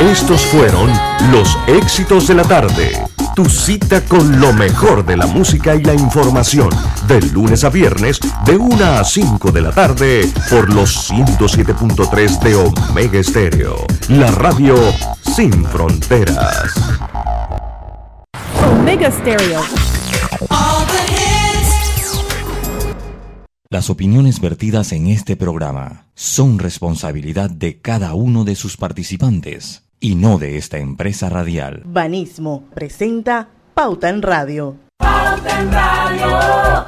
Estos fueron los éxitos de la tarde. Tu cita con lo mejor de la música y la información. De lunes a viernes, de 1 a 5 de la tarde, por los 107.3 de Omega Estéreo. La radio sin fronteras. Omega Stereo. Las opiniones vertidas en este programa son responsabilidad de cada uno de sus participantes y no de esta empresa radial. Banismo presenta Pauta en Radio. Pauta en Radio.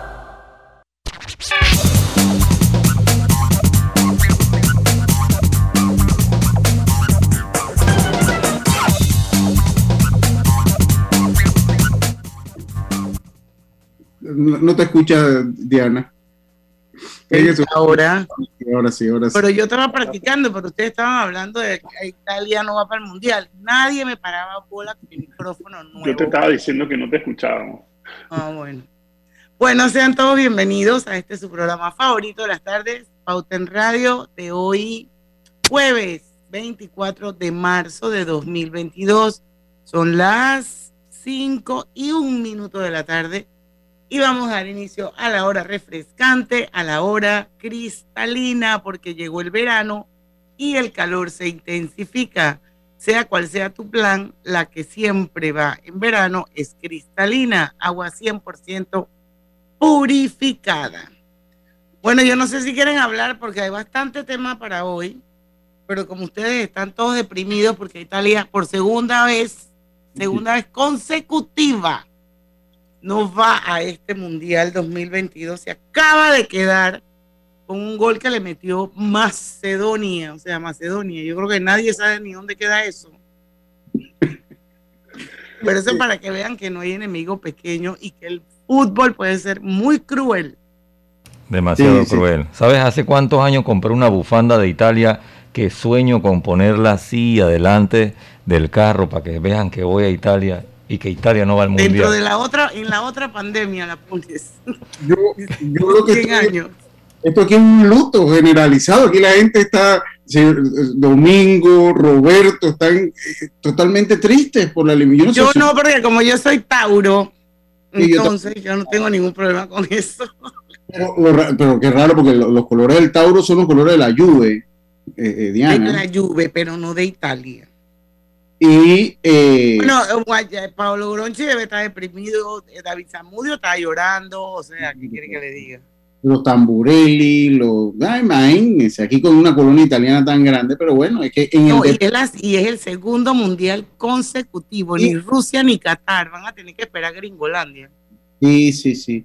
No, te escucha, Diana. Ahora. Ahora sí, ahora sí. Pero yo estaba practicando, pero ustedes estaban hablando de que Italia no va para el mundial. Nadie me paraba bola con mi micrófono nuevo. Yo te estaba diciendo que no te escuchábamos. Ah, bueno. Bueno, sean todos bienvenidos a este su programa favorito de las tardes, Pauta en Radio, de hoy, jueves 24 de marzo de 2022. Son las 5 y un minuto de la tarde y vamos a dar inicio a la hora refrescante, a la hora cristalina, porque llegó el verano y el calor se intensifica. Sea cual sea tu plan, la que siempre va en verano es cristalina, agua 100% purificada. Bueno, yo no sé si quieren hablar porque hay bastante tema para hoy, pero como ustedes están todos deprimidos porque Italia por segunda vez, segunda vez consecutiva, no va a este Mundial 2022. Se acaba de quedar con un gol que le metió Macedonia, o sea, Macedonia. Yo creo que nadie sabe ni dónde queda eso. Pero eso para que vean que no hay enemigo pequeño y que el fútbol puede ser muy cruel. Demasiado cruel. ¿Sabes hace cuántos años compré una bufanda de Italia que sueño con ponerla así adelante del carro para que vean que voy a Italia y que Italia no va al mundial. Dentro de la otra, en la otra pandemia la pones. Yo, yo creo que esto, esto aquí es un luto generalizado. Aquí la gente está, Domingo, Roberto, están eh, totalmente tristes por la eliminación. Yo, no, porque como yo soy Tauro, entonces yo, no tengo ningún problema con eso. Pero, qué raro, porque los, colores del Tauro son los colores de la Juve, eh, eh, Diana. De la Juve, pero no de Italia. Y. Eh, bueno, eh, Pablo Gronchi debe estar deprimido, eh, David Zamudio está llorando, o sea, ¿qué quiere que le diga? Los tamburelli, los. Ay, imagínense, aquí con una colonia italiana tan grande, pero bueno, es que. En el y, es el segundo mundial consecutivo, ni Rusia ni Qatar van a tener que esperar a Gringolandia. Sí, sí, sí.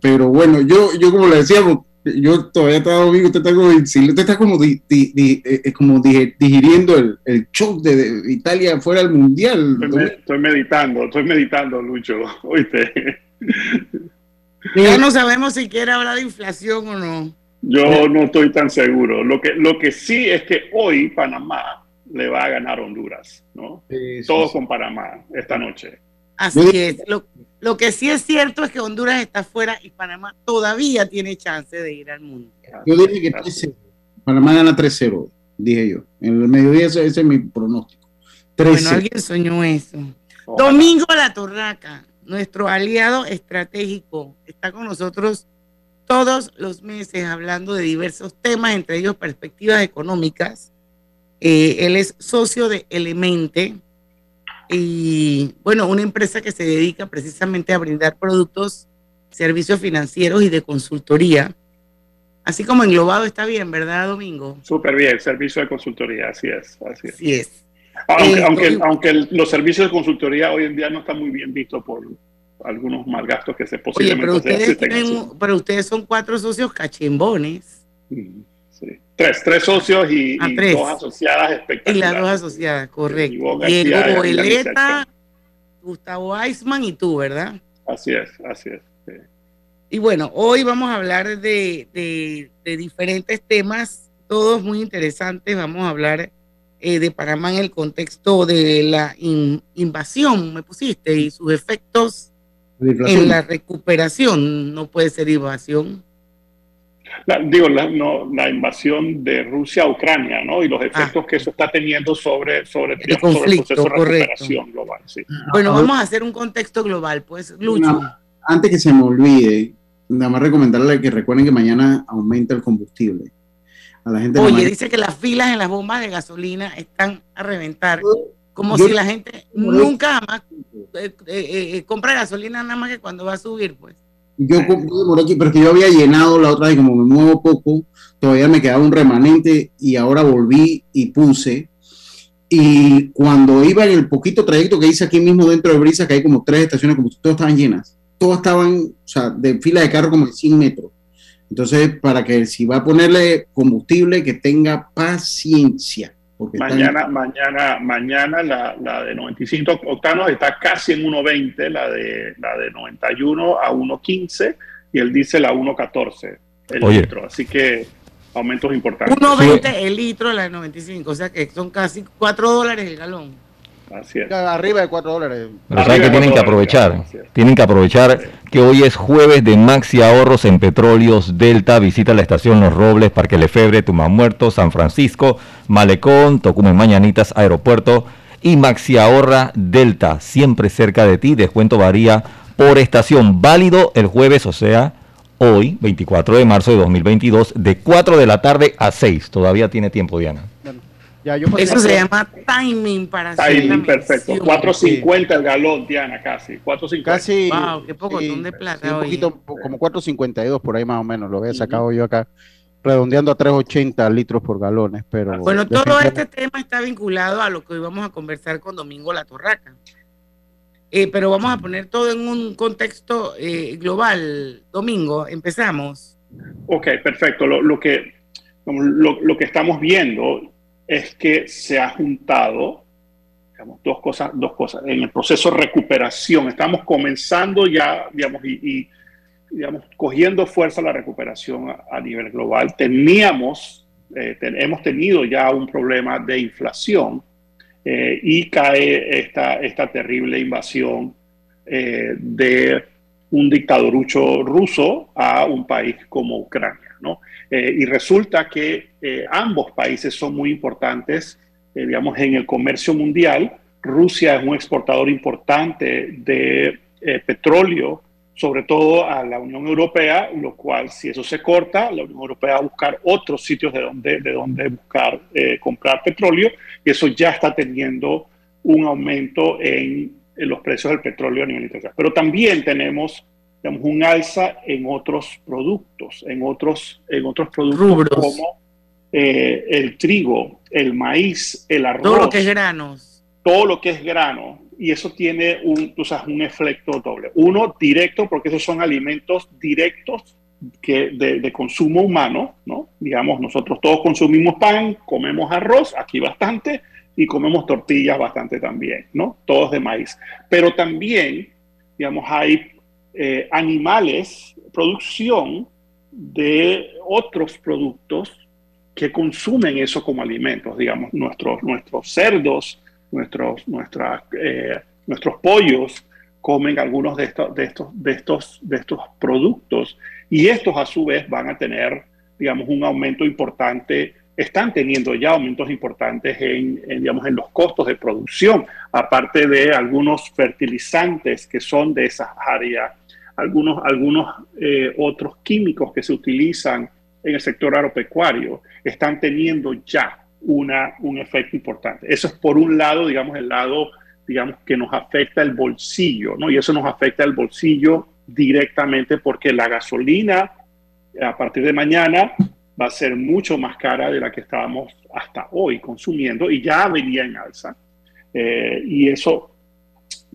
pero bueno, yo, yo como le decía, yo todavía estaba domingo, usted está como, usted está como, di, eh, como digiriendo el, el shock de, Italia fuera del mundial. Estoy, meditando, estoy meditando, Lucho, oíste. Ya no sabemos si quiere hablar de inflación o no. Yo no estoy tan seguro. Lo que, lo que sí es que hoy Panamá le va a ganar Honduras, ¿no? Todo con Panamá esta noche. Así es. Lo, lo que sí es cierto es que Honduras está fuera y Panamá todavía tiene chance de ir al mundo. Yo dije que 3-0. Panamá gana 3-0, dije yo. En el mediodía ese, es mi pronóstico. Bueno, alguien soñó eso. Domingo La Torraca, nuestro aliado estratégico, está con nosotros todos los meses hablando de diversos temas, entre ellos perspectivas económicas. Eh, él es socio de Elemente, y bueno, una empresa que se dedica precisamente a brindar productos, servicios financieros y de consultoría. Así como englobado está bien, ¿verdad, Domingo? Súper bien, servicio de consultoría, así es. Así es. Así es. Aunque, eh, aunque, los servicios de consultoría hoy en día no están muy bien vistos por algunos mal gastos que se posiblemente Oye, pero ustedes, pero ustedes son cuatro socios cachimbones. Tres, tres socios y, ah, dos asociadas espectaculares. Y las dos asociadas, correcto. Diego Boeleta, Gustavo Eisman y tú, ¿verdad? Así es, así es. Y bueno, hoy vamos a hablar de, de, diferentes temas, todos muy interesantes. Vamos a hablar eh, de Panamá en el contexto de la invasión, me pusiste, y sus efectos en la recuperación. No puede ser invasión digo, la, no, la invasión de Rusia a Ucrania, ¿no? Y los efectos ah. que eso está teniendo sobre, sobre, el, proceso de recuperación global. Sí. Bueno, vamos a hacer un contexto global, pues, Lucho. antes que se me olvide, nada más recomendarle que recuerden que mañana aumenta el combustible. A la gente Oye, dice que las filas en las bombas de gasolina están a reventar. Como si la gente nunca más eh, eh, eh, compra gasolina nada más que cuando va a subir, pues. Yo, por aquí, pero que yo había llenado la otra y como me muevo poco, todavía me quedaba un remanente y ahora volví y puse. Y cuando iba en el poquito trayecto que hice aquí mismo dentro de Brisa, que hay como tres estaciones, como todas estaban llenas, todas estaban, o sea, de fila de carro como de 100 metros. Entonces, para que si va a ponerle combustible, que tenga paciencia mañana, mañana, mañana la, la, de 95 octanos está casi en 1.20, la de, la de 91 a 1.15 y el diésel a 1.14 el litro. Así que aumentos importantes. 1.20 el litro la de 95, o sea que son casi 4 dólares el galón. Así es. Arriba de 4 dólares. Pero saben que tienen que aprovechar. Tienen que aprovechar que hoy es jueves de Maxi Ahorros en Petróleos Delta. Visita la estación Los Robles, Parque Lefebre, Muerto, San Francisco, Malecón, Tocumen Mañanitas, Aeropuerto y Maxi Ahorra Delta. Siempre cerca de ti. Descuento varía por estación. Válido el jueves, o sea, hoy, 24 de marzo de 2022, de 4 de la tarde a 6. Todavía tiene tiempo, Diana. Eso se llama timing para timing, perfecto. 4.50 el galón, Diana, casi. 4.50. Casi. Wow, qué poco de plata. un poquito, como 4.52 por ahí más o menos, lo había sacado yo acá, redondeando a 3.80 litros por galones. Pero bueno, todo este tema está vinculado a lo que hoy vamos a conversar con Domingo La Torraca. Eh, pero vamos a poner todo en un contexto eh, global. Domingo, empezamos. Ok, perfecto. Lo, lo que, lo, lo que estamos viendo es que se ha juntado digamos, dos, cosas, dos cosas. En el proceso de recuperación, estamos comenzando ya, digamos, y, digamos, cogiendo fuerza la recuperación a, nivel global. Teníamos, eh, hemos tenido ya un problema de inflación eh, y cae esta, esta terrible invasión eh, de un dictadorucho ruso a un país como Ucrania, ¿no? Eh, y resulta que eh, ambos países son muy importantes, eh, digamos, en el comercio mundial. Rusia es un exportador importante de petróleo, sobre todo a la Unión Europea, lo cual, si eso se corta, la Unión Europea va a buscar otros sitios de donde, de donde buscar comprar petróleo, y eso ya está teniendo un aumento en, en los precios del petróleo a nivel internacional. Pero también tenemos digamos, un alza en otros productos, en otros, en otros productos como eh, el trigo, el maíz, el arroz. Todo lo que es granos. Todo lo que es grano. Y eso tiene un, un efecto doble. Uno, directo, porque esos son alimentos directos que de, de, consumo humano, ¿no? Digamos, nosotros todos consumimos pan, comemos arroz, aquí bastante, y comemos tortillas bastante también, ¿no? Todos de maíz. Pero también, digamos, hay eh, animales, producción de otros productos que consumen eso como alimentos, digamos, nuestros, nuestros cerdos, nuestros, nuestras, eh, nuestros pollos comen algunos de estos, de, estos, de, estos, de estos productos y estos a su vez van a tener, digamos, un aumento importante están teniendo ya aumentos importantes en, digamos, en los costos de producción, aparte de algunos fertilizantes que son de esas áreas algunos, algunos eh, otros químicos que se utilizan en el sector agropecuario están teniendo ya una, un efecto importante. Eso es por un lado, digamos, el lado, digamos, que nos afecta el bolsillo, ¿no? Y eso nos afecta el bolsillo directamente porque la gasolina a partir de mañana va a ser mucho más cara de la que estábamos hasta hoy consumiendo y ya venía en alza. Eh, y eso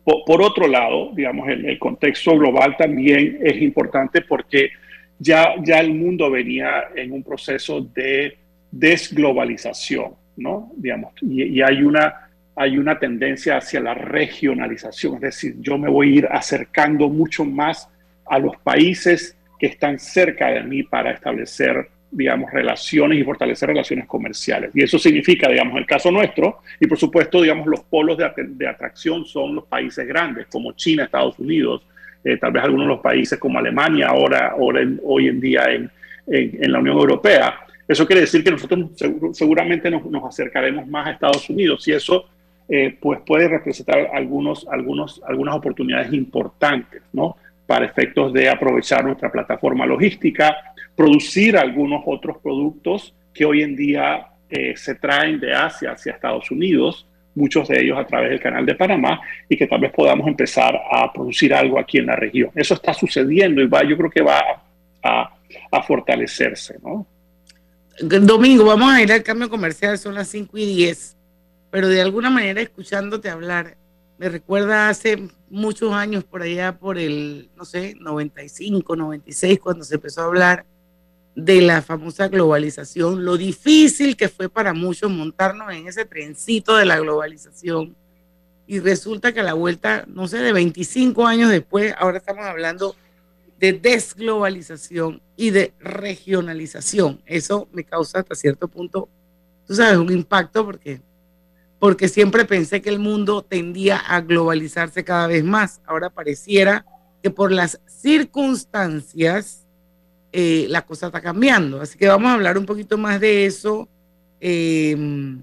por, otro lado, digamos, el, contexto global también es importante porque ya, ya el mundo venía en un proceso de desglobalización, ¿no? Digamos, y, hay, una, hay una tendencia hacia la regionalización, es decir, yo me voy a ir acercando mucho más a los países que están cerca de mí para establecer digamos, relaciones y fortalecer relaciones comerciales. Y eso significa, digamos, el caso nuestro, y por supuesto, digamos, los polos de, atracción son los países grandes, como China, Estados Unidos, eh, tal vez algunos de los países como Alemania, ahora, ahora hoy en día en, en, la Unión Europea. Eso quiere decir que nosotros seguramente nos, acercaremos más a Estados Unidos y eso eh, pues puede representar algunos, algunos, algunas oportunidades importantes, ¿no? Para efectos de aprovechar nuestra plataforma logística, producir algunos otros productos que hoy en día eh, se traen de Asia hacia Estados Unidos, muchos de ellos a través del canal de Panamá, y que tal vez podamos empezar a producir algo aquí en la región. Eso está sucediendo y va, yo creo que va a, fortalecerse, ¿no? Domingo, vamos a ir al cambio comercial, son las 5 y 10, pero de alguna manera escuchándote hablar, me recuerda hace muchos años por allá, por el, no sé, 95, 96, cuando se empezó a hablar de la famosa globalización, lo difícil que fue para muchos montarnos en ese trencito de la globalización. Y resulta que a la vuelta, no sé, de 25 años después, ahora estamos hablando de desglobalización y de regionalización. Eso me causa hasta cierto punto, tú sabes, un impacto porque, porque siempre pensé que el mundo tendía a globalizarse cada vez más. Ahora pareciera que por las circunstancias eh, la cosa está cambiando. Así que vamos a hablar un poquito más de eso. Em,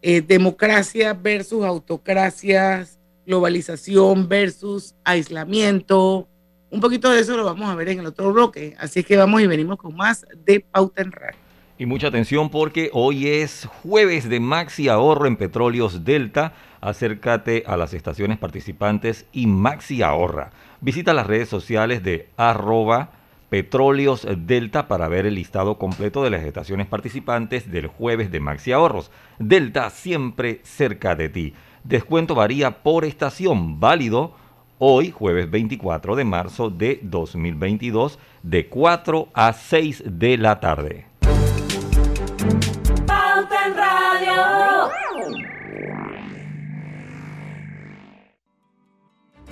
eh, democracia versus autocracias, globalización versus aislamiento. Un poquito de eso lo vamos a ver en el otro bloque. Así que vamos y venimos con más de Pauta en Radio. Y mucha atención porque hoy es jueves de Maxi Ahorro en Petróleos Delta. Acércate a las estaciones participantes y Maxi Ahorra. Visita las redes sociales de arroba Petróleos Delta para ver el listado completo de las estaciones participantes del jueves de Maxi Ahorros. Delta siempre cerca de ti. Descuento varía por estación, válido hoy, jueves 24 de marzo de 2022, de 4 a 6 de la tarde.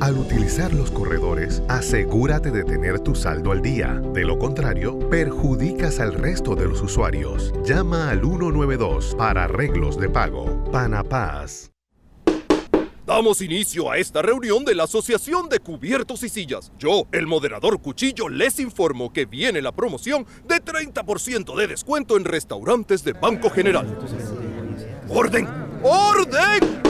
Al utilizar los corredores, asegúrate de tener tu saldo al día. De lo contrario, perjudicas al resto de los usuarios. Llama al 192 para arreglos de pago. Panapaz. Damos inicio a esta reunión de la Asociación de Cubiertos y Sillas. Yo, el moderador Cuchillo, les informo que viene la promoción de 30% de descuento en restaurantes de Banco General. ¡Orden! ¡Orden!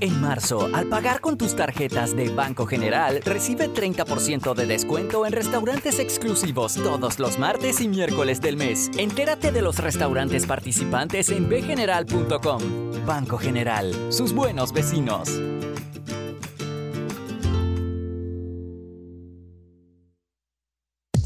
En marzo, al pagar con tus tarjetas de Banco General, recibe 30% de descuento en restaurantes exclusivos todos los martes y miércoles del mes. Entérate de los restaurantes participantes en bgeneral.com. Banco General, sus buenos vecinos.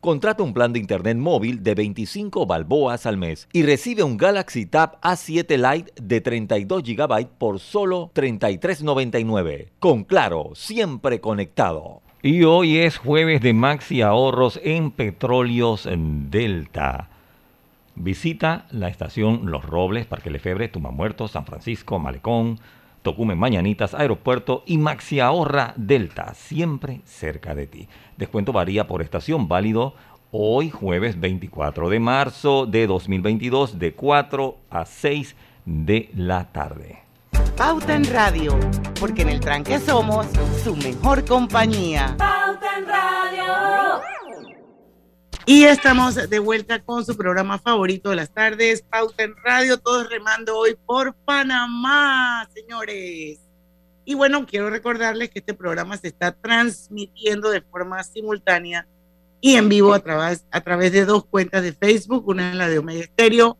Contrata un plan de internet móvil de 25 balboas al mes y recibe un Galaxy Tab A7 Lite de 32 GB por solo 33.99. Con Claro, siempre conectado. Y hoy es jueves de Maxi Ahorros en Petróleos Delta. Visita la estación Los Robles, Parque Lefebre, Tumamuerto, San Francisco, Malecón, Tocumen Mañanitas, Aeropuerto y Maxi Ahorra Delta, siempre cerca de ti. Descuento varía por estación, válido hoy jueves 24 de marzo de 2022 de 4 a 6 de la tarde. Pauta en Radio, porque en el tranque somos su mejor compañía. Pauta en Radio. Y estamos de vuelta con su programa favorito de las tardes, Pauta en Radio, todos remando hoy por Panamá, señores. Y bueno, quiero recordarles que este programa se está transmitiendo de forma simultánea y en vivo a través, a través de dos cuentas de Facebook, una es la de Omega Estéreo,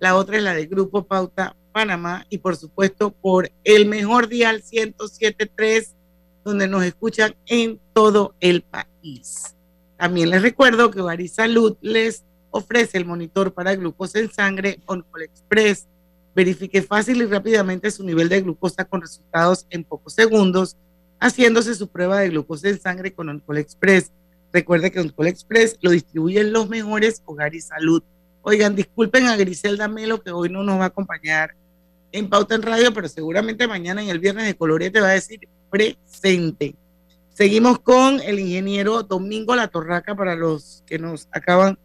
la otra es la del Grupo Pauta Panamá y por supuesto por el mejor dial 107.3, donde nos escuchan en todo el país. También les recuerdo que Bari Salud les ofrece el monitor para glucosa en sangre OnCall Express. Verifique fácil y rápidamente su nivel de glucosa con resultados en pocos segundos, haciéndose su prueba de glucosa en sangre con OnCall Express. Recuerde que OnCall Express lo distribuyen los mejores Hogar y Salud. Oigan, disculpen a Griselda Melo que hoy no nos va a acompañar en Pauta en Radio, pero seguramente mañana en el viernes de Colorete va a decir presente. Seguimos con el ingeniero Domingo La Torraca para los que nos acaban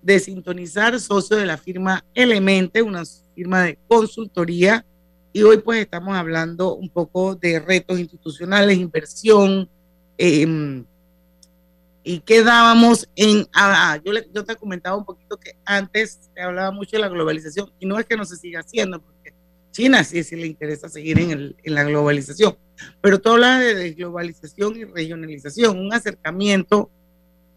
de sintonizar, socio de la firma Elemente, una firma de consultoría. Y hoy pues estamos hablando un poco de retos institucionales, inversión, em, y quedábamos en, ah, ah, yo, le, yo te comentaba un poquito que antes se hablaba mucho de la globalización y no es que no se siga haciendo, porque China sí, sí le interesa seguir en, el, en la globalización, pero tú hablas de desglobalización y regionalización, un acercamiento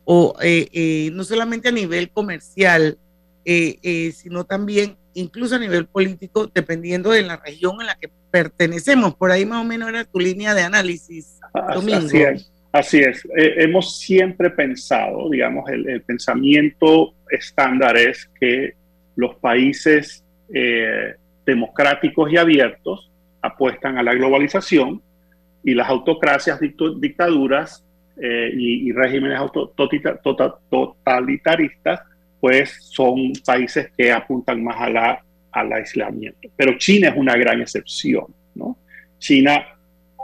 o eh, eh, no solamente a nivel comercial, eh, sino también incluso a nivel político, dependiendo de la región en la que pertenecemos. Por ahí más o menos era tu línea de análisis, Domingo. Así es. Así es, hemos siempre pensado, digamos, el, pensamiento estándar es que los países democráticos y abiertos apuestan a la globalización y las autocracias, dictaduras eh, y, regímenes totalitaristas, pues son países que apuntan más a la, al aislamiento. Pero China es una gran excepción, ¿no? China,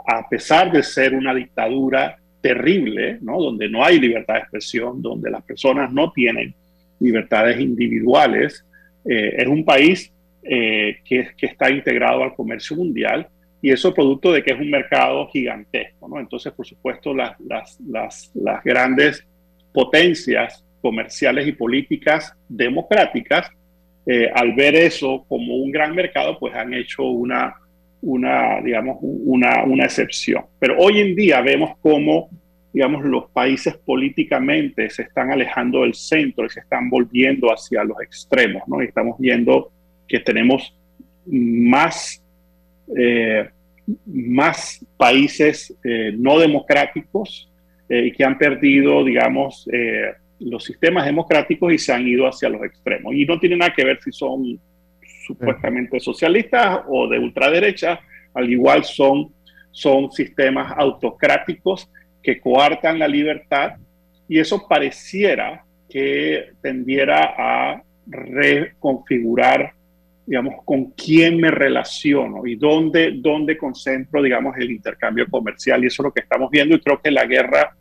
a pesar de ser una dictadura terrible, ¿no? Donde no hay libertad de expresión, donde las personas no tienen libertades individuales, eh, es un país eh, que, que está integrado al comercio mundial y eso producto de que es un mercado gigantesco, ¿no? Entonces, por supuesto, las, las, las, las grandes potencias comerciales y políticas democráticas, eh, al ver eso como un gran mercado, pues han hecho una, una digamos, una, una excepción. Pero hoy en día vemos cómo, digamos, los países políticamente se están alejando del centro y se están volviendo hacia los extremos, ¿no? Y estamos viendo que tenemos más eh, más países eh, no democráticos eh, y que han perdido, digamos, los sistemas democráticos y se han ido hacia los extremos. Y no tiene nada que ver si son supuestamente socialistas o de ultraderecha, al igual son, son sistemas autocráticos que coartan la libertad y eso pareciera que tendiera a reconfigurar digamos, con quién me relaciono y dónde, dónde concentro, digamos, el intercambio comercial. Y eso es lo que estamos viendo y creo que la guerra,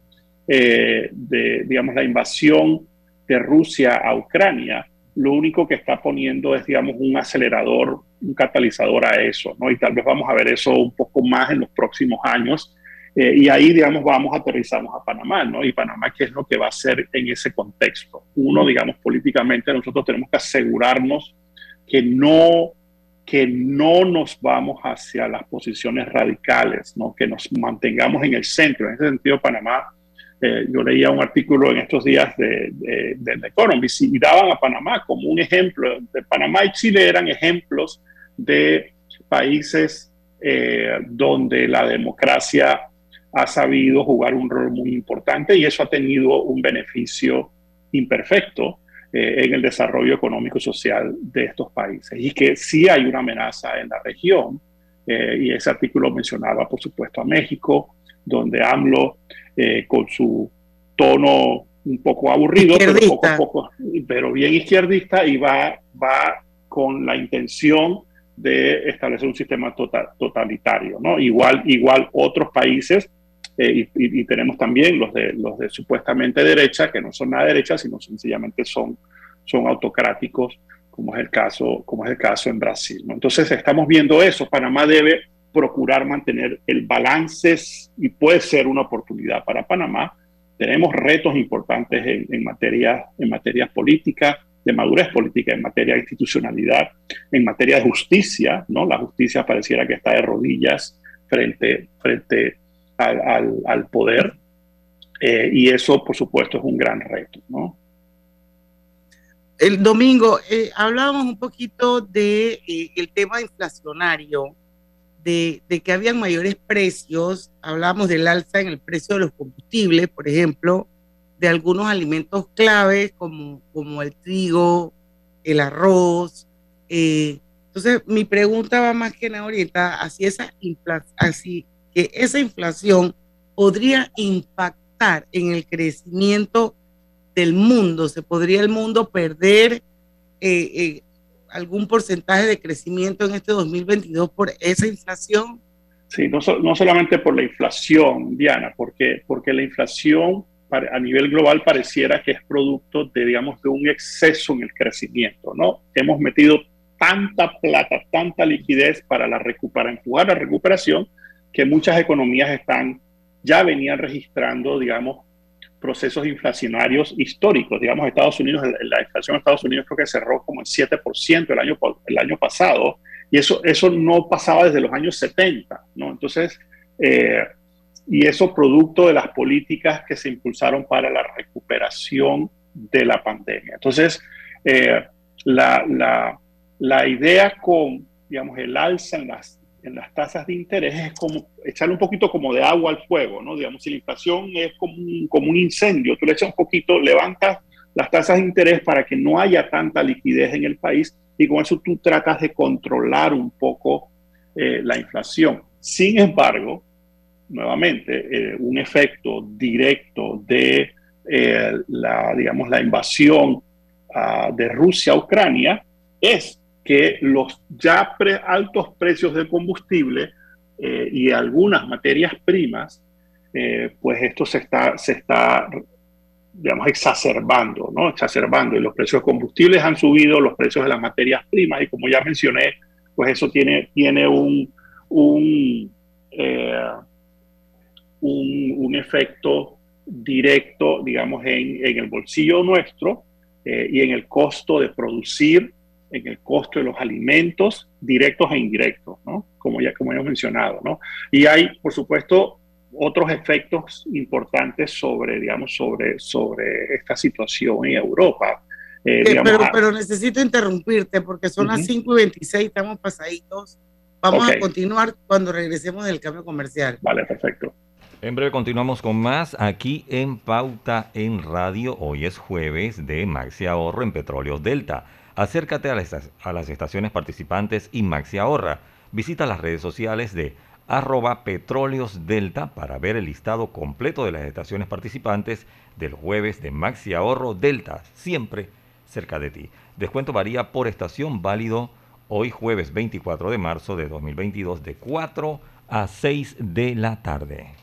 eh, de, digamos, la invasión de Rusia a Ucrania, lo único que está poniendo es, digamos, un acelerador, un catalizador a eso, ¿no? Y tal vez vamos a ver eso un poco más en los próximos años. Eh, y ahí, digamos, vamos, aterrizamos a Panamá, ¿no? Y Panamá, ¿qué es lo que va a hacer en ese contexto? Uno, digamos, políticamente nosotros tenemos que asegurarnos que no, que no nos vamos hacia las posiciones radicales, ¿no? que nos mantengamos en el centro. En ese sentido, Panamá, eh, yo leía un artículo en estos días de, de, de The Economist y daban a Panamá como un ejemplo. De Panamá y Chile eran ejemplos de países eh, donde la democracia ha sabido jugar un rol muy importante y eso ha tenido un beneficio imperfecto eh, en el desarrollo económico y social de estos países. Y que sí hay una amenaza en la región, eh, y ese artículo mencionaba, por supuesto, a México, donde AMLO, eh, con su tono un poco aburrido, pero, poco poco, pero bien izquierdista, y va, va con la intención de establecer un sistema total, totalitario, ¿no? Igual, igual otros países y, y, tenemos también los de, los de supuestamente derecha, que no son nada derecha, sino sencillamente son, son autocráticos, como es el caso, como es el caso en Brasil. Entonces estamos viendo eso. Panamá debe procurar mantener el balance y puede ser una oportunidad para Panamá. Tenemos retos importantes en, en materia, en materias políticas, de madurez política, en materia de institucionalidad, en materia de justicia, ¿no? La justicia pareciera que está de rodillas frente, frente al, poder. Eh, y eso, por supuesto, es un gran reto, ¿no? El domingo eh, hablábamos un poquito de eh, el tema inflacionario, de, de, que habían mayores precios, hablamos del alza en el precio de los combustibles, por ejemplo, de algunos alimentos claves como, como el trigo, el arroz. entonces, mi pregunta va más que nada orientada hacia esa así que esa inflación podría impactar en el crecimiento del mundo. ¿Se podría el mundo perder eh, eh, algún porcentaje de crecimiento en este 2022 por esa inflación? Sí, no, no solamente por la inflación, Diana, porque, porque la inflación a nivel global pareciera que es producto de, digamos, de un exceso en el crecimiento, ¿no? Hemos metido tanta plata, tanta liquidez para, la para empujar la recuperación, que muchas economías están, ya venían registrando, digamos, procesos inflacionarios históricos. Digamos, Estados Unidos, la inflación de Estados Unidos creo que cerró como el 7% el año, el año pasado, y eso, eso no pasaba desde los años 70, ¿no? Entonces, eh, y eso producto de las políticas que se impulsaron para la recuperación de la pandemia. Entonces, eh, la, la, la, idea con, digamos, el alza en las, en las tasas de interés es como echarle un poquito como de agua al fuego, ¿no? Digamos, si la inflación es como un, como un incendio, tú le echas un poquito, levantas las tasas de interés para que no haya tanta liquidez en el país y con eso tú tratas de controlar un poco eh, la inflación. Sin embargo, nuevamente, eh, un efecto directo de eh, la, digamos, la invasión ah, de Rusia a Ucrania es que los ya altos precios del combustible eh, y algunas materias primas, pues esto se está, se está digamos, exacerbando, ¿no? Exacerbando. Y los precios de combustibles han subido, los precios de las materias primas, y como ya mencioné, pues eso tiene, tiene un, un, un, efecto directo, digamos, en, en el bolsillo nuestro eh, y en el costo de producir, en el costo de los alimentos directos e indirectos, ¿no? Como ya como hemos mencionado, ¿no? Y hay, por supuesto, otros efectos importantes sobre, digamos, sobre, sobre esta situación en Europa. Eh, eh, pero, pero, necesito interrumpirte porque son las 5 y 26, estamos pasaditos. Vamos a continuar cuando regresemos del cambio comercial. Vale, perfecto. En breve continuamos con más aquí en Pauta en Radio. Hoy es jueves de Maxi Ahorro en Petróleos Delta. Acércate a las, estaciones participantes y Maxi Ahorra. Visita las redes sociales de arroba Petróleos Delta para ver el listado completo de las estaciones participantes del jueves de Maxi Ahorro Delta, siempre cerca de ti. Descuento varía por estación válido hoy jueves 24 de marzo de 2022 de 4 a 6 de la tarde.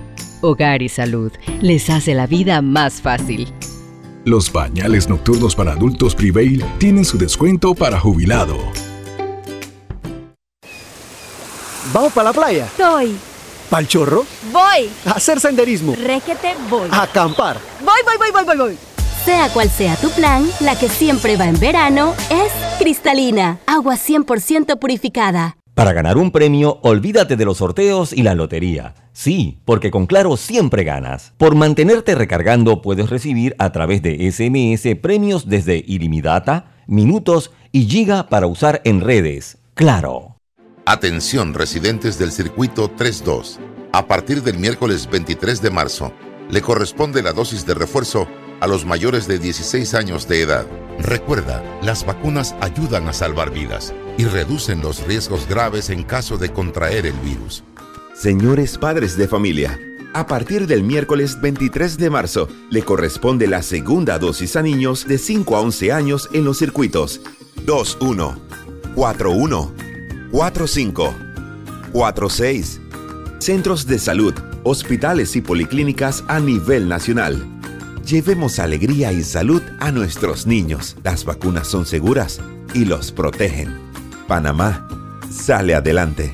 Hogar y Salud les hace la vida más fácil. Los pañales nocturnos para adultos Prevail tienen su descuento para jubilado. ¿Vamos para la playa? Soy. ¿Pal chorro? Voy. A hacer senderismo. Réquete, voy. A acampar. Voy, voy, voy, voy, voy, voy. Sea cual sea tu plan, la que siempre va en verano es cristalina, agua 100% purificada. Para ganar un premio, olvídate de los sorteos y la lotería. Sí, porque con Claro siempre ganas. Por mantenerte recargando puedes recibir a través de SMS premios desde ilimitada, minutos y giga para usar en redes. Claro. Atención residentes del circuito 32. A partir del miércoles 23 de marzo, le corresponde la dosis de refuerzo a los mayores de 16 años de edad. Recuerda, las vacunas ayudan a salvar vidas y reducen los riesgos graves en caso de contraer el virus. Señores padres de familia, a partir del miércoles 23 de marzo le corresponde la segunda dosis a niños de 5 a 11 años en los circuitos 2-1, 4-1, 4-5, 4-6. Centros de salud, hospitales y policlínicas a nivel nacional. Llevemos alegría y salud a nuestros niños. Las vacunas son seguras y los protegen. Panamá sale adelante.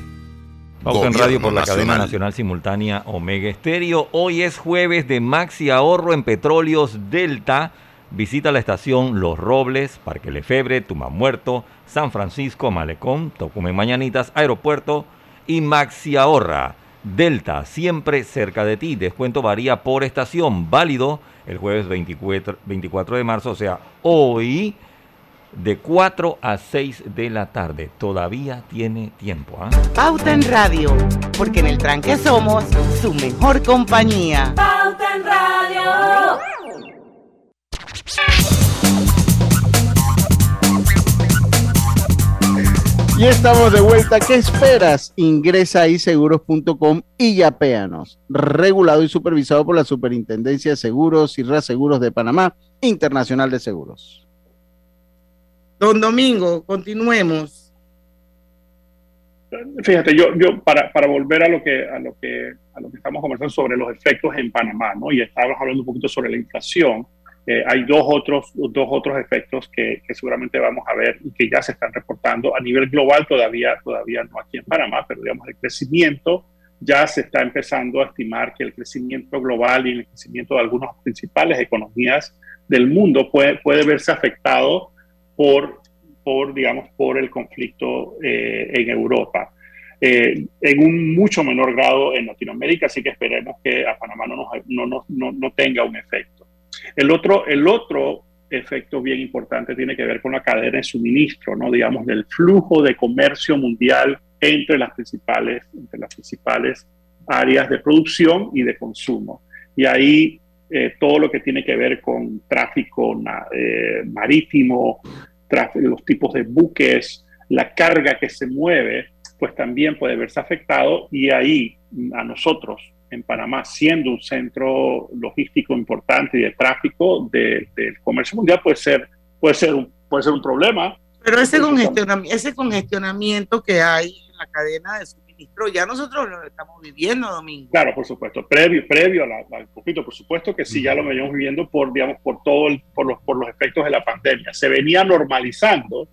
Pauta en Radio por la cadena nacional simultánea Omega Estéreo. Hoy es jueves de Maxi Ahorro en Petróleos Delta. Visita la estación Los Robles, Parque Lefebre, Muerto, San Francisco, Malecón, Tocumen Mañanitas, Aeropuerto y Maxi Ahorra. Delta, siempre cerca de ti. Descuento varía por estación. Válido el jueves 24, 24 de marzo, o sea, hoy de 4 a 6 de la tarde. Todavía tiene tiempo. ¿ah? Pauta en Radio, porque en el tranque somos su mejor compañía. Pauta en Radio. Y estamos de vuelta. ¿Qué esperas? Ingresa a iseguros.com y yapéanos. Regulado y supervisado por la Superintendencia de Seguros y Reaseguros de Panamá, Internacional de Seguros. Don Domingo, continuemos. Fíjate, yo, yo para, para volver a lo que a lo que a lo que estamos conversando sobre los efectos en Panamá, ¿no? Y estábamos hablando un poquito sobre la inflación. Eh, hay dos otros, dos otros efectos que, seguramente vamos a ver y que ya se están reportando a nivel global, todavía, todavía no aquí en Panamá, pero digamos el crecimiento ya se está empezando a estimar que el crecimiento global y el crecimiento de algunas principales economías del mundo puede, puede verse afectado por, por, digamos, por el conflicto eh, en Europa. Eh, en un mucho menor grado en Latinoamérica, así que esperemos que a Panamá no, no, no, no tenga un efecto. El otro, el otro efecto bien importante tiene que ver con la cadena de suministro, ¿no? digamos, del flujo de comercio mundial entre las principales, entre las principales áreas de producción y de consumo. Y ahí eh, todo lo que tiene que ver con tráfico eh, marítimo, los tipos de buques, la carga que se mueve, pues también puede verse afectado y ahí a nosotros en Panamá, siendo un centro logístico importante y de tráfico del comercio mundial, puede ser, puede, ser un, puede ser un problema. Pero ese congestionamiento, ese congestionamiento que hay en la cadena de suministro, ya nosotros lo estamos viviendo, Domingo. Claro, por supuesto. Previo, previo al conflicto, por supuesto que sí, ya lo veníamos viviendo por, digamos, por, todo por, los, por los efectos de la pandemia. Se venía normalizando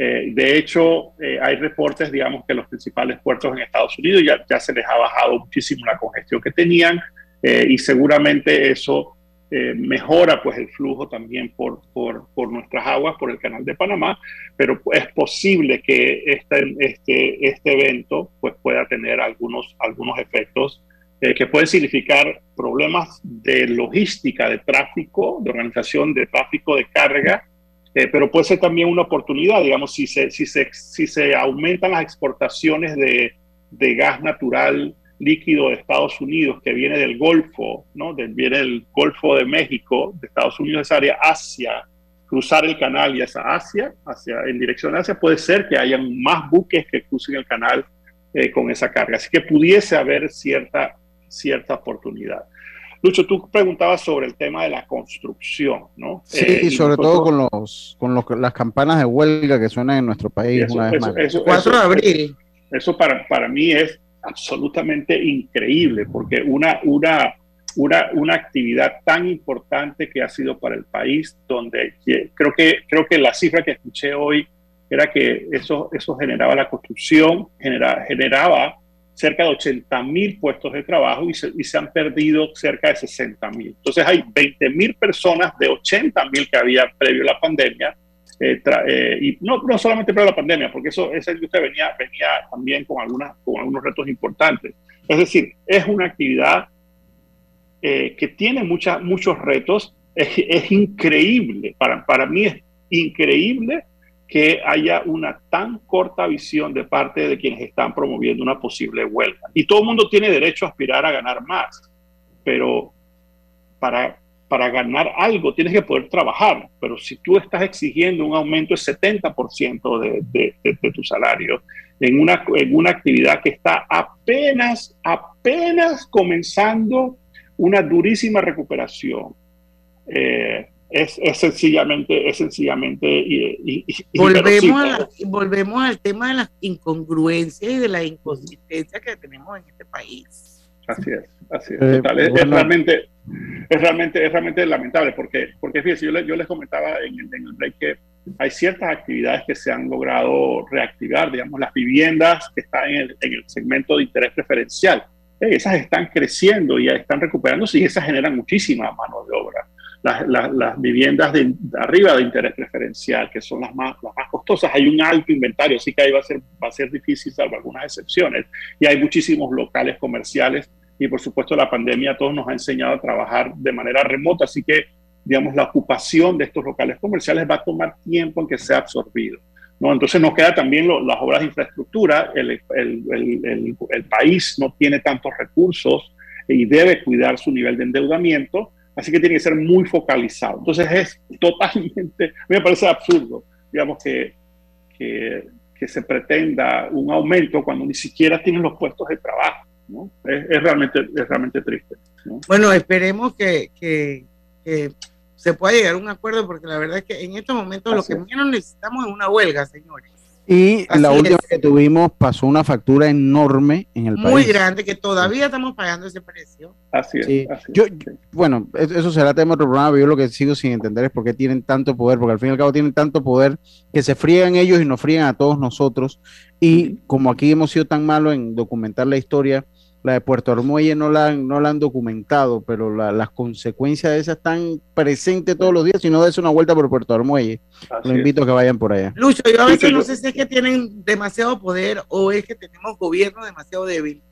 eh, de hecho, eh, hay reportes, digamos, que los principales puertos en Estados Unidos ya, ya se les ha bajado muchísimo la congestión que tenían eh, y seguramente eso mejora pues el flujo también por, por, por, nuestras aguas, por el canal de Panamá, pero es posible que este, este, este evento pues pueda tener algunos, algunos efectos que pueden significar problemas de logística, de tráfico, de organización de tráfico de carga, eh, pero puede ser también una oportunidad, digamos, si se, si se, si se aumentan las exportaciones de, de gas natural líquido de Estados Unidos que viene del Golfo, ¿no? viene del Golfo de México, de Estados Unidos, esa área Asia, cruzar el canal y esa Asia, hacia, en dirección a Asia, puede ser que haya más buques que crucen el canal eh, con esa carga. Así que pudiese haber cierta, cierta oportunidad. Lucho, tú preguntabas sobre el tema de la construcción, ¿no? Sí, eh, sobre todo con los con las campanas de huelga que suenan en nuestro país una vez más. 4 de abril. Eso para, para mí es absolutamente increíble, porque una, una, una, una actividad tan importante que ha sido para el país, donde creo que, creo que la cifra que escuché hoy era que eso, eso generaba la construcción, genera, generaba cerca de 80 mil puestos de trabajo y se, han perdido cerca de 60 mil. Entonces hay 20 mil personas de 80 mil que había previo a la pandemia eh, eh, y no, no solamente para la pandemia, porque eso, esa industria venía, venía también con, algunas, con algunos retos importantes. Es decir, es una actividad eh, que tiene mucha, muchos retos. Es, es, increíble, para, para mí es increíble que haya una tan corta visión de parte de quienes están promoviendo una posible huelga. Y todo el mundo tiene derecho a aspirar a ganar más, pero para, para ganar algo tienes que poder trabajar, pero si tú estás exigiendo un aumento del 70% de, de, de, tu salario en una, en una actividad que está apenas, apenas comenzando una durísima recuperación, eh, es, es, sencillamente, es sencillamente y, volvemos, volvemos al tema de las incongruencias y de la inconsistencia que tenemos en este país. Así es, así es. Eh, es, realmente, es, realmente, es realmente lamentable porque, porque fíjense, yo, yo les comentaba en en el break que hay ciertas actividades que se han logrado reactivar, digamos, las viviendas que están en el, en el segmento de interés preferencial. Esas están creciendo y están recuperándose y esas generan muchísima mano de obra las, viviendas de, arriba de interés preferencial, que son las más, las más costosas, hay un alto inventario, así que ahí va a ser, va a ser difícil, salvo algunas excepciones. Y hay muchísimos locales comerciales y por supuesto la pandemia a todos nos ha enseñado a trabajar de manera remota, así que digamos la ocupación de estos locales comerciales va a tomar tiempo en que sea absorbido. ¿no? Entonces nos queda también las obras de infraestructura, el, el, el, el, país no tiene tantos recursos y debe cuidar su nivel de endeudamiento, Así que tiene que ser muy focalizado. Entonces es totalmente, me parece absurdo, digamos, que, que, se pretenda un aumento cuando ni siquiera tienen los puestos de trabajo. ¿No? Es, realmente, es realmente triste. Bueno, esperemos que, que, se pueda llegar a un acuerdo, porque la verdad es que en estos momentos lo que menos necesitamos es una huelga, señores. Y la última que tuvimos pasó una factura enorme en el país. Muy grande, que todavía estamos pagando ese precio. Así es. yo, bueno, eso será tema de otro programa, pero yo lo que sigo sin entender es por qué tienen tanto poder, porque al fin y al cabo tienen tanto poder que se frían ellos y nos frían a todos nosotros. Y como aquí hemos sido tan malos en documentar la historia, la de Puerto Armuelle no la, no la han documentado, pero las consecuencias de esas están presentes todos los días. Si no, des una vuelta por Puerto Armuelle. Lo invito a que vayan por allá. Lucho, yo a veces no sé si es que tienen demasiado poder o es que tenemos gobierno demasiado débil.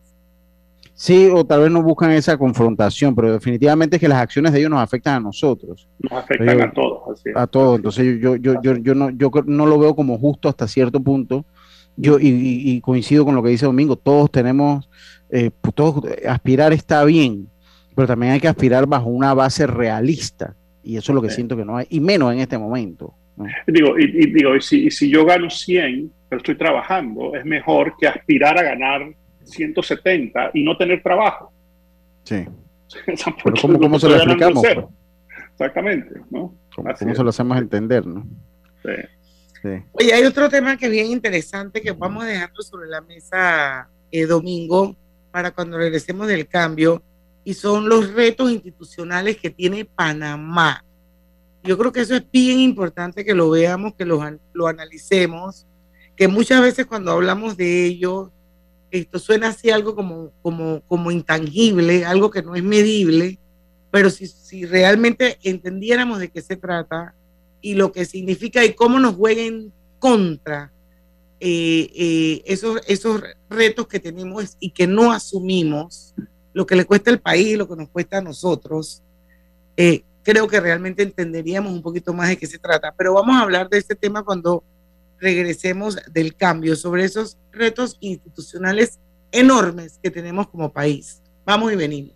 Sí, o tal vez no buscan esa confrontación, pero definitivamente es que las acciones de ellos nos afectan a nosotros. Nos afectan a todos. A todos. Entonces yo, yo, yo, yo, no, yo no lo veo como justo hasta cierto punto. Yo y, y coincido con lo que dice Domingo, todos tenemos eh, pues, aspirar está bien, pero también hay que aspirar bajo una base realista. Y eso es lo que siento que no hay, y menos en este momento. Digo, y, digo y si, si, yo gano 100, pero estoy trabajando, es mejor que aspirar a ganar 170 y no tener trabajo. Sí. ¿cómo, se lo explicamos? Pues? Exactamente, ¿no? ¿Cómo, se lo hacemos entender, no? Sí. Oye, hay otro tema que es bien interesante que vamos dejando sobre la mesa eh, domingo, para cuando regresemos del cambio, y son los retos institucionales que tiene Panamá. Yo creo que eso es bien importante que lo veamos, que lo, lo analicemos, que muchas veces cuando hablamos de ello, esto suena así algo como, como, como intangible, algo que no es medible, pero si, si realmente entendiéramos de qué se trata y lo que significa y cómo nos jueguen contra eh, eh, esos, esos retos que tenemos y que no asumimos, lo que le cuesta al país, lo que nos cuesta a nosotros, eh, creo que realmente entenderíamos un poquito más de qué se trata. Pero vamos a hablar de este tema cuando regresemos del cambio, sobre esos retos institucionales enormes que tenemos como país. Vamos y venimos.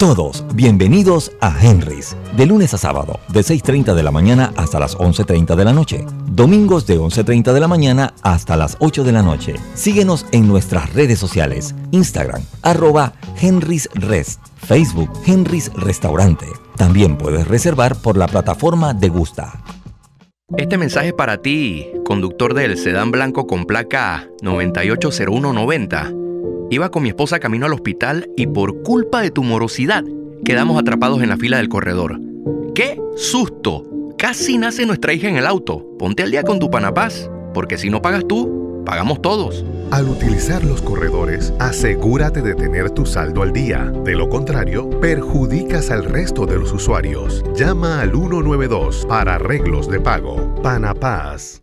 Todos bienvenidos a Henry's, de lunes a sábado, de 6.30 de la mañana hasta las 11.30 de la noche. Domingos de 11.30 de la mañana hasta las 8 de la noche. Síguenos en nuestras redes sociales, Instagram, arroba Henry's Rest, Facebook Henry's Restaurante. También puedes reservar por la plataforma de Gusta. Este mensaje para ti, conductor del sedán blanco con placa 980190. Iba con mi esposa camino al hospital y por culpa de tu morosidad quedamos atrapados en la fila del corredor. ¡Qué susto! Casi nace nuestra hija en el auto. Ponte al día con tu Panapaz, porque si no pagas tú, pagamos todos. Al utilizar los corredores, asegúrate de tener tu saldo al día. De lo contrario, perjudicas al resto de los usuarios. Llama al 192 para arreglos de pago. Panapaz.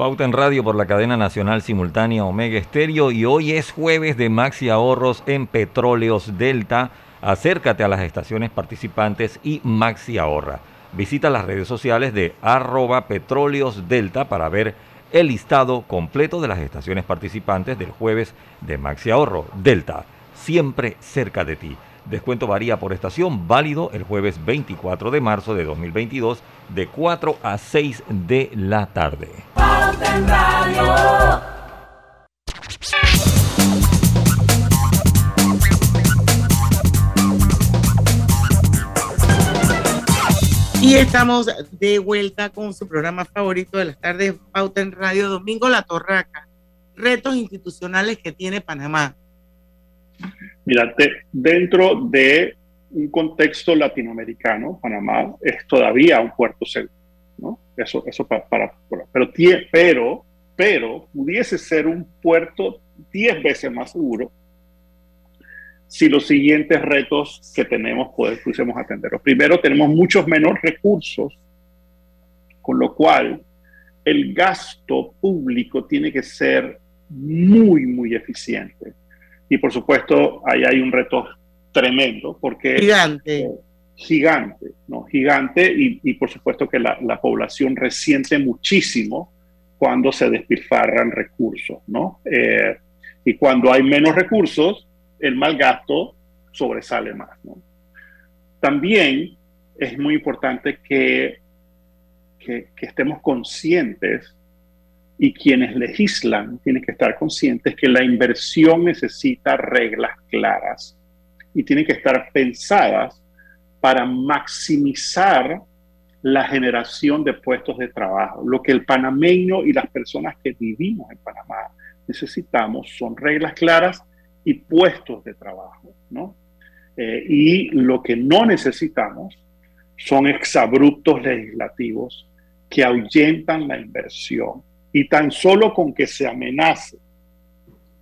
Pauta en radio por la cadena nacional simultánea Omega Estéreo y hoy es jueves de Maxi Ahorros en Petróleos Delta. Acércate a las estaciones participantes y Maxi Ahorra. Visita las redes sociales de arroba Petróleos Delta para ver el listado completo de las estaciones participantes del jueves de Maxi Ahorro Delta, siempre cerca de ti. Descuento varía por estación, válido el jueves 24 de marzo de 2022 de 4 a 6 de la tarde. Pauta en Radio. Y estamos de vuelta con su programa favorito de las tardes, Pauta en Radio, Domingo La Torraca. Retos institucionales que tiene Panamá. Mira, dentro de un contexto latinoamericano, Panamá es todavía un puerto seguro, ¿no? Eso, eso para, para pero, pero, pero pudiese ser un puerto diez veces más seguro si los siguientes retos que tenemos pudiésemos atenderlos. Primero, tenemos muchos menos recursos, con lo cual el gasto público tiene que ser muy, muy eficiente. Y por supuesto, ahí hay un reto tremendo, porque... Gigante. Eh, gigante, ¿no? Gigante y, por supuesto que la, población resiente muchísimo cuando se despilfarran recursos, ¿no? Eh, y cuando hay menos recursos, el mal gasto sobresale más. ¿no? También es muy importante que, que, estemos conscientes y quienes legislan tienen que estar conscientes que la inversión necesita reglas claras y tienen que estar pensadas para maximizar la generación de puestos de trabajo. Lo que el panameño y las personas que vivimos en Panamá necesitamos son reglas claras y puestos de trabajo, ¿no? Eh, y lo que no necesitamos son exabruptos legislativos que ahuyentan la inversión. Y tan solo con que se amenace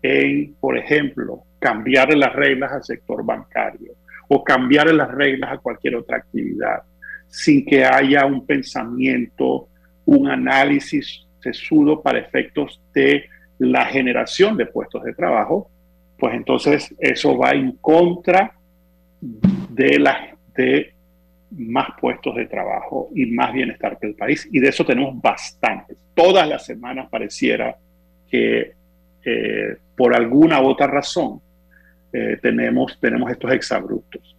en, por ejemplo, cambiar las reglas al sector bancario o cambiar las reglas a cualquier otra actividad, sin que haya un pensamiento, un análisis sesudo para efectos de la generación de puestos de trabajo, pues entonces eso va en contra de, la, de más puestos de trabajo y más bienestar del país. Y de eso tenemos bastantes. Todas las semanas pareciera que eh, por alguna u otra razón eh, tenemos, tenemos estos exabruptos.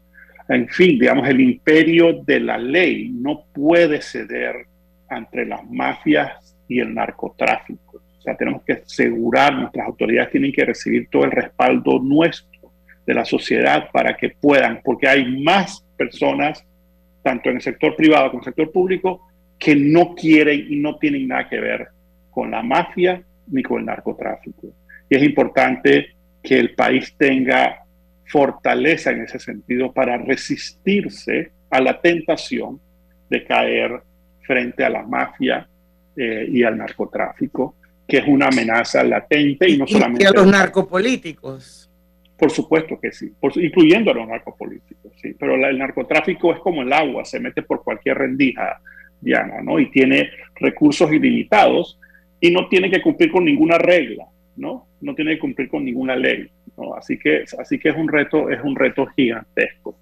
En fin, digamos, el imperio de la ley no puede ceder entre las mafias y el narcotráfico. O sea, tenemos que asegurar, nuestras autoridades tienen que recibir todo el respaldo nuestro de la sociedad para que puedan, porque hay más personas, tanto en el sector privado como en el sector público, que no quieren y no tienen nada que ver con la mafia ni con el narcotráfico. Y es importante que el país tenga fortaleza en ese sentido para resistirse a la tentación de caer frente a la mafia eh, y al narcotráfico que es una amenaza latente y no solamente... Y a los narcopolíticos. Por supuesto que sí, incluyendo a los narcopolíticos, sí. Pero el narcotráfico es como el agua, se mete por cualquier rendija, Diana, ¿no? Y tiene recursos ilimitados y no tiene que cumplir con ninguna regla, ¿no? No tiene que cumplir con ninguna ley, ¿no? Así que, así que es un reto, es un reto gigantesco.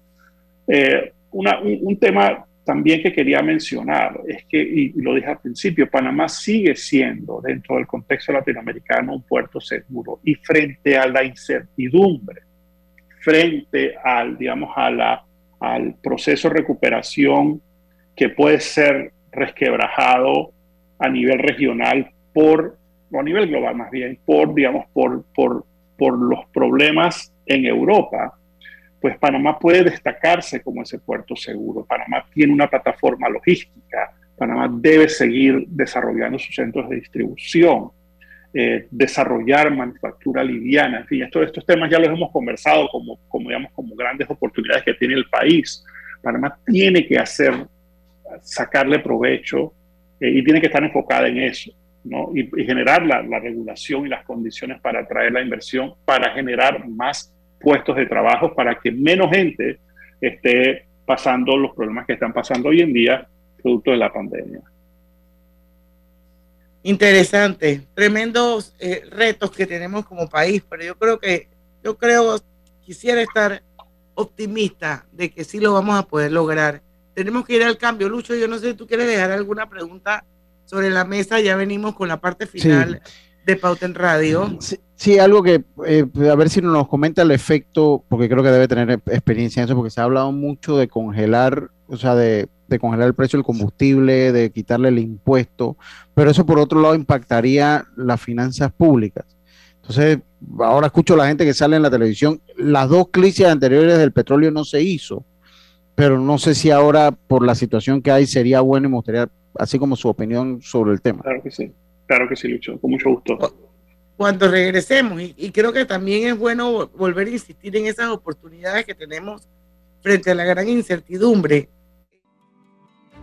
Eh, una, un, tema también que quería mencionar es que, y lo dije al principio, Panamá sigue siendo, dentro del contexto latinoamericano, un puerto seguro. Y frente a la incertidumbre, frente al, digamos, a la, al proceso de recuperación que puede ser resquebrajado a nivel regional por, o a nivel global más bien, por, digamos, por, por, por los problemas en Europa, pues Panamá puede destacarse como ese puerto seguro. Panamá tiene una plataforma logística, Panamá debe seguir desarrollando sus centros de distribución, eh, desarrollar manufactura liviana, en fin, estos temas ya los hemos conversado como, como, digamos, como grandes oportunidades que tiene el país. Panamá tiene que hacer, sacarle provecho eh, y tiene que estar enfocada en eso. Y, generar la, la regulación y las condiciones para atraer la inversión, para generar más puestos de trabajo para que menos gente esté pasando los problemas que están pasando hoy en día producto de la pandemia. Interesante, tremendos eh, retos que tenemos como país, pero yo creo que, yo creo, quisiera estar optimista de que sí lo vamos a poder lograr. Tenemos que ir al cambio. Lucho, yo no sé si tú quieres dejar alguna pregunta sobre la mesa, ya venimos con la parte final de Pauta en Radio. Sí, algo que, eh, a ver si nos comenta el efecto, porque creo que debe tener experiencia en eso, porque se ha hablado mucho de congelar, o sea, de, de congelar el precio del combustible, de quitarle el impuesto, pero eso por otro lado impactaría las finanzas públicas. Entonces, ahora escucho a la gente que sale en la televisión, las dos crisis anteriores del petróleo no se hizo, pero no sé si ahora por la situación que hay sería bueno y me gustaría, así como su opinión sobre el tema. Claro que sí, claro que sí, Lucho, con mucho gusto. Cuando regresemos, y, y creo que también es bueno volver a insistir en esas oportunidades que tenemos frente a la gran incertidumbre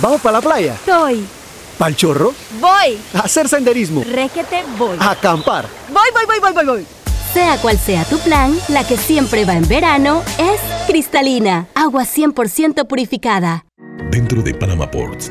¿Vamos para la playa? Soy. ¿Pal chorro? Voy. A hacer senderismo. Requete voy. A acampar. Voy, voy, voy, voy, voy, voy. Sea cual sea tu plan, la que siempre va en verano es cristalina, agua 100% purificada. Dentro de Panama Ports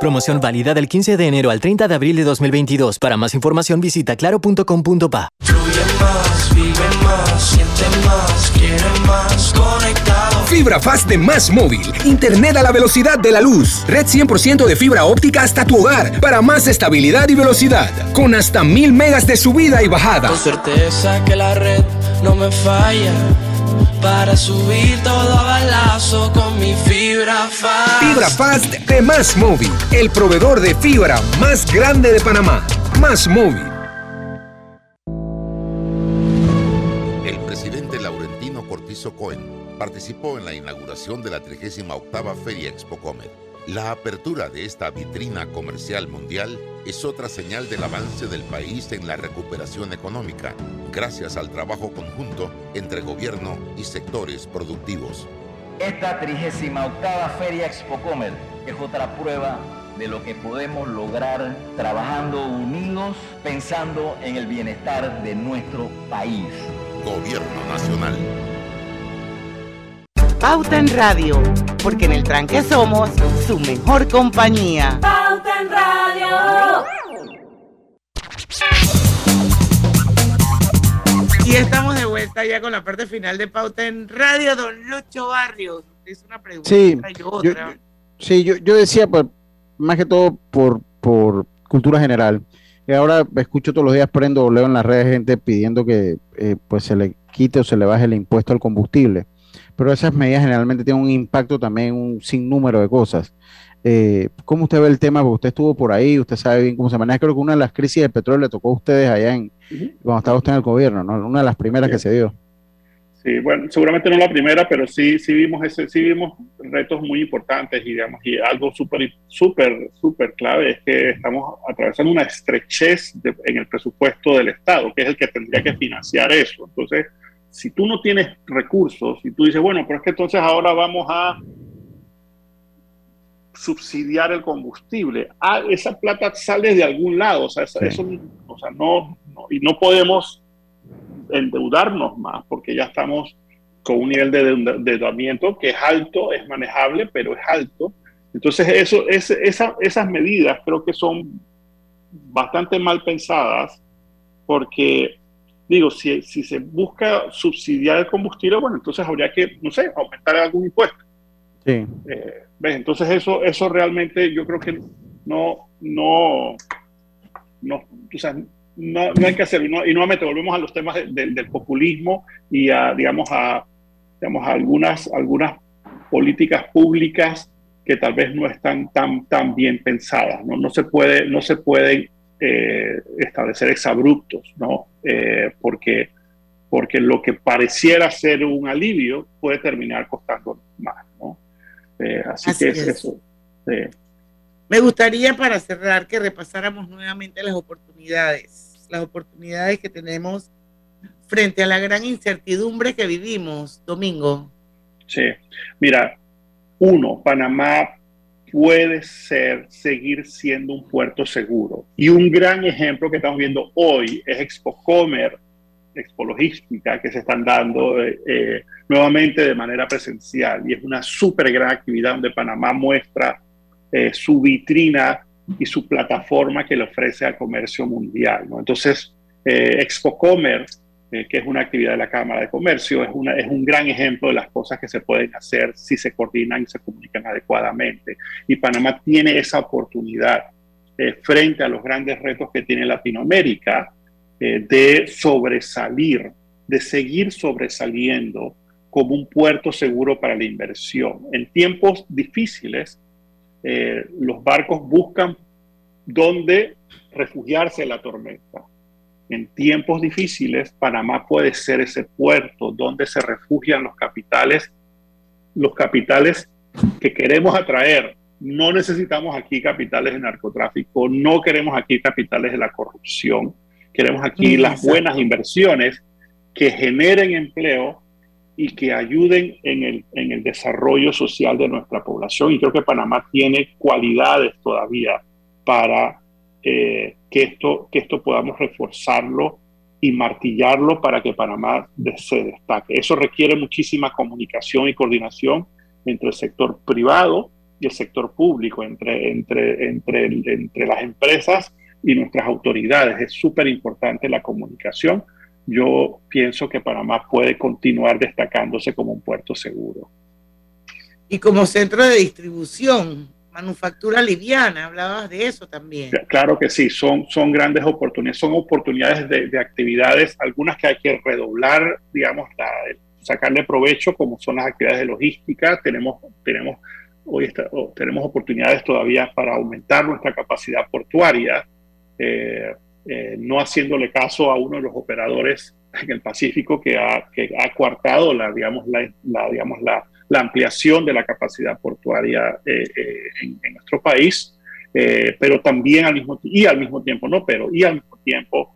Promoción válida del 15 de enero al 30 de abril de 2022. Para más información visita claro.com.pa. más, vive más, siente más, quiere más, conectado. Fibra Fast de Más Móvil. Internet a la velocidad de la luz. Red 100% de fibra óptica hasta tu hogar. Para más estabilidad y velocidad. Con hasta mil megas de subida y bajada. Con certeza que la red no me falla. Para subir todo al lazo con mi fibra fast. Fibra Fast de Más Móvil. El proveedor de fibra más grande de Panamá. Más Móvil. El presidente Laurentino Cortizo Cohen participó en la inauguración de la 38 Feria Expo Comer. La apertura de esta vitrina comercial mundial es otra señal del avance del país en la recuperación económica, gracias al trabajo conjunto entre gobierno y sectores productivos. Esta 38 Feria Expo Comer es otra prueba de lo que podemos lograr trabajando unidos, pensando en el bienestar de nuestro país. Gobierno Nacional. Pauta en Radio, porque en el tranque somos su mejor compañía. Pauta en Radio. Y estamos de vuelta ya con la parte final de Pauta en Radio, don Lucho Barrios. Es una pregunta Sí, y yo, otra. sí, yo, yo decía, pues, más que todo por, por cultura general. Y ahora escucho todos los días, prendo o leo en las redes gente pidiendo que eh, pues se le quite o se le baje el impuesto al combustible. Pero esas medidas generalmente tienen un impacto también un sinnúmero de cosas. Eh, ¿Cómo usted ve el tema? Porque usted estuvo por ahí, usted sabe bien cómo se maneja. Creo que una de las crisis del petróleo le tocó a ustedes allá en, cuando estaba usted en el gobierno, ¿no? Una de las primeras que se dio. Sí, bueno, seguramente no la primera, pero sí, sí vimos ese, sí vimos retos muy importantes y digamos, y algo súper, súper, súper clave es que estamos atravesando una estrechez en el presupuesto del Estado, que es el que tendría que financiar eso. Entonces, si tú no tienes recursos y tú dices, bueno, pero es que entonces ahora vamos a subsidiar el combustible. Ah, esa plata sale de algún lado, o sea, eso, o sea no, y no podemos endeudarnos más porque ya estamos con un nivel de endeudamiento que es alto, es manejable, pero es alto. Entonces, eso, es, esa, esas medidas creo que son bastante mal pensadas porque, digo, si, si se busca subsidiar el combustible, bueno, entonces habría que, no sé, aumentar algún impuesto. Sí. Eh, entonces eso, eso realmente yo creo que no, no, no, o sea, no, no hay que hacerlo. Y, no, y, nuevamente volvemos a los temas del populismo y a, digamos, a, digamos, a algunas, algunas políticas públicas que tal vez no están tan, tan bien pensadas. No, no se puede, no se pueden eh, establecer exabruptos, ¿no? Eh, porque, porque lo que pareciera ser un alivio puede terminar costando más, ¿no? Eh, así, que es, eso. Me gustaría para cerrar que repasáramos nuevamente las oportunidades, las oportunidades que tenemos frente a la gran incertidumbre que vivimos, Domingo. Sí, mira, uno, Panamá puede ser, seguir siendo un puerto seguro. Y un gran ejemplo que estamos viendo hoy es Expocomer, Expo Logística, que se están dando eh, eh, nuevamente de manera presencial. Y es una súper gran actividad donde Panamá muestra eh, su vitrina y su plataforma que le ofrece al comercio mundial. Entonces, Expo Commerce, que es una actividad de la Cámara de Comercio, es, una, es un gran ejemplo de las cosas que se pueden hacer si se coordinan y se comunican adecuadamente. Y Panamá tiene esa oportunidad frente a los grandes retos que tiene Latinoamérica de sobresalir, de seguir sobresaliendo como un puerto seguro para la inversión. En tiempos difíciles, eh, los barcos buscan dónde refugiarse de la tormenta. En tiempos difíciles, Panamá puede ser ese puerto donde se refugian los capitales, los capitales que queremos atraer. No necesitamos aquí capitales de narcotráfico, no queremos aquí capitales de la corrupción, queremos aquí las buenas inversiones que generen empleo y que ayuden en el, en el desarrollo social de nuestra población. Y creo que Panamá tiene cualidades todavía para eh, que, esto, que esto podamos reforzarlo y martillarlo para que Panamá se destaque. Eso requiere muchísima comunicación y coordinación entre el sector privado y el sector público, entre, entre, entre, entre las empresas y nuestras autoridades. Es súper importante la comunicación yo pienso que Panamá puede continuar destacándose como un puerto seguro. Y como centro de distribución, manufactura liviana, hablabas de eso también. Claro que sí, son, son grandes oportunidades, son oportunidades de, actividades, algunas que hay que redoblar, digamos, sacarle provecho, como son las actividades de logística. Tenemos, tenemos, hoy tenemos oportunidades todavía para aumentar nuestra capacidad portuaria. Eh, eh, no haciéndole caso a uno de los operadores en el Pacífico que ha, que ha coartado la, digamos, la, digamos, la, la ampliación de la capacidad portuaria eh, eh, en, nuestro país, pero también al mismo y al mismo tiempo, no, pero y al mismo tiempo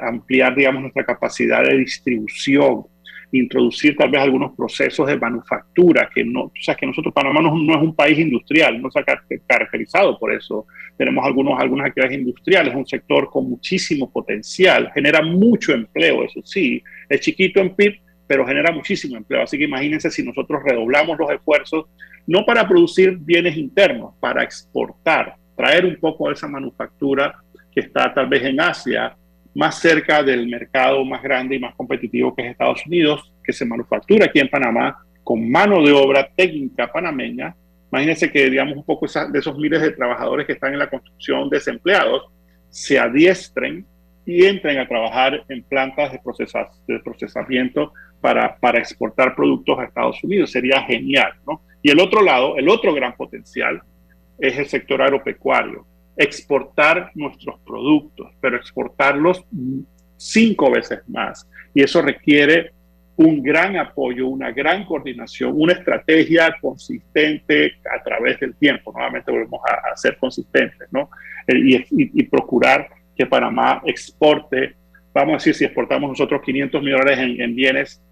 ampliar, digamos, nuestra capacidad de distribución introducir tal vez algunos procesos de manufactura, que no, o sea, que nosotros, Panamá no, es un país industrial, no está caracterizado por eso. Tenemos algunos, algunas actividades industriales, un sector con muchísimo potencial, genera mucho empleo, eso sí, es chiquito en PIB, pero genera muchísimo empleo. Así que imagínense si nosotros redoblamos los esfuerzos, no para producir bienes internos, para exportar, traer un poco de esa manufactura que está tal vez en Asia más cerca del mercado más grande y más competitivo que es Estados Unidos, que se manufactura aquí en Panamá con mano de obra técnica panameña. Imagínense que, digamos, un poco de esos miles de trabajadores que están en la construcción desempleados se adiestren y entren a trabajar en plantas de, procesamiento para, para exportar productos a Estados Unidos. Sería genial, ¿no? Y el otro lado, el otro gran potencial es el sector agropecuario. Exportar nuestros productos, pero exportarlos cinco veces más. Y eso requiere un gran apoyo, una gran coordinación, una estrategia consistente a través del tiempo. Nuevamente volvemos a, ser consistentes, ¿no? Eh, y, procurar que Panamá exporte, vamos a decir, si exportamos nosotros 500 millones en, bienes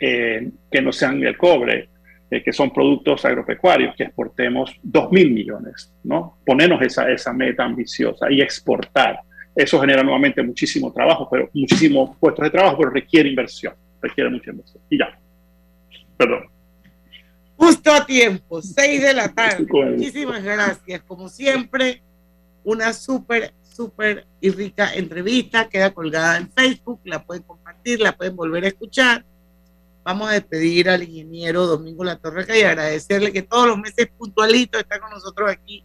eh, que no sean el cobre, eh, que son productos agropecuarios, que exportemos 2 mil millones, ¿no? Ponernos esa, esa meta ambiciosa y exportar. Eso genera nuevamente muchísimo trabajo, pero muchísimos puestos de trabajo, pero requiere inversión, requiere mucha inversión. Y ya. Perdón. Justo a tiempo, 6 de la tarde. Muchísimas gracias. Como siempre, una súper, súper y rica entrevista. Queda colgada en Facebook, la pueden compartir, la pueden volver a escuchar. Vamos a despedir al ingeniero Domingo La Torreca y agradecerle que todos los meses puntualito está con nosotros aquí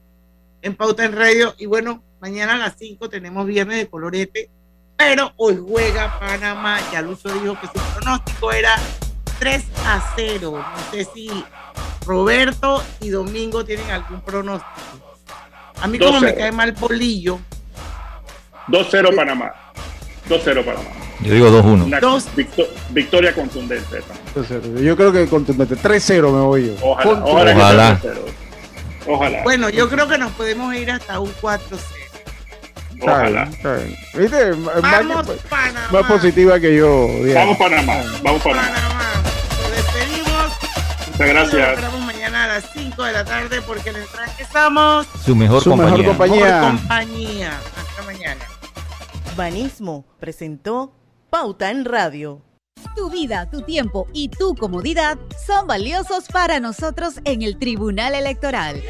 en Pauta en Radio. Y bueno, mañana a las 5 tenemos viernes de colorete, pero hoy juega Panamá. Ya Lucho dijo que su pronóstico era 3 a 0. No sé si Roberto y Domingo tienen algún pronóstico. A mí como me cae mal Polillo. 2-0 Panamá. 2-0 Panamá. Yo digo 2-1. victoria contundente. Yo creo que contundente. 3-0 me voy yo. Ojalá. Ojalá. Ojalá. Bueno, yo creo que nos podemos ir hasta un 4-0. Ojalá. ¿Viste? Vamos, más, Panamá. más positiva que yo. Vamos Panamá. Vamos Panamá. Panamá. Nos despedimos. Muchas gracias. Nos esperamos mañana a las 5 de la tarde porque en el tranque estamos. Su mejor Su compañía. Mejor compañía. Mejor compañía. Hasta mañana. Banismo presentó Pauta en Radio. Tu vida, tu tiempo y tu comodidad son valiosos para nosotros en el Tribunal Electoral.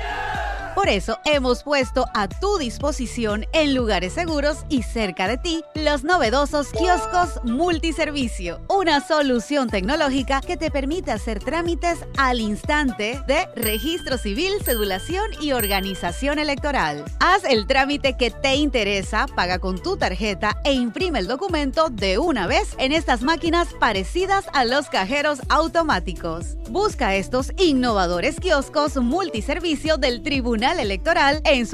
Por eso hemos puesto a tu disposición en lugares seguros y cerca de ti los novedosos kioscos multiservicio, una solución tecnológica que te permite hacer trámites al instante de registro civil, cedulación y organización electoral. Haz el trámite que te interesa, paga con tu tarjeta e imprime el documento de una vez en estas máquinas parecidas a los cajeros automáticos. Busca estos innovadores kioscos multiservicio del Electoral en su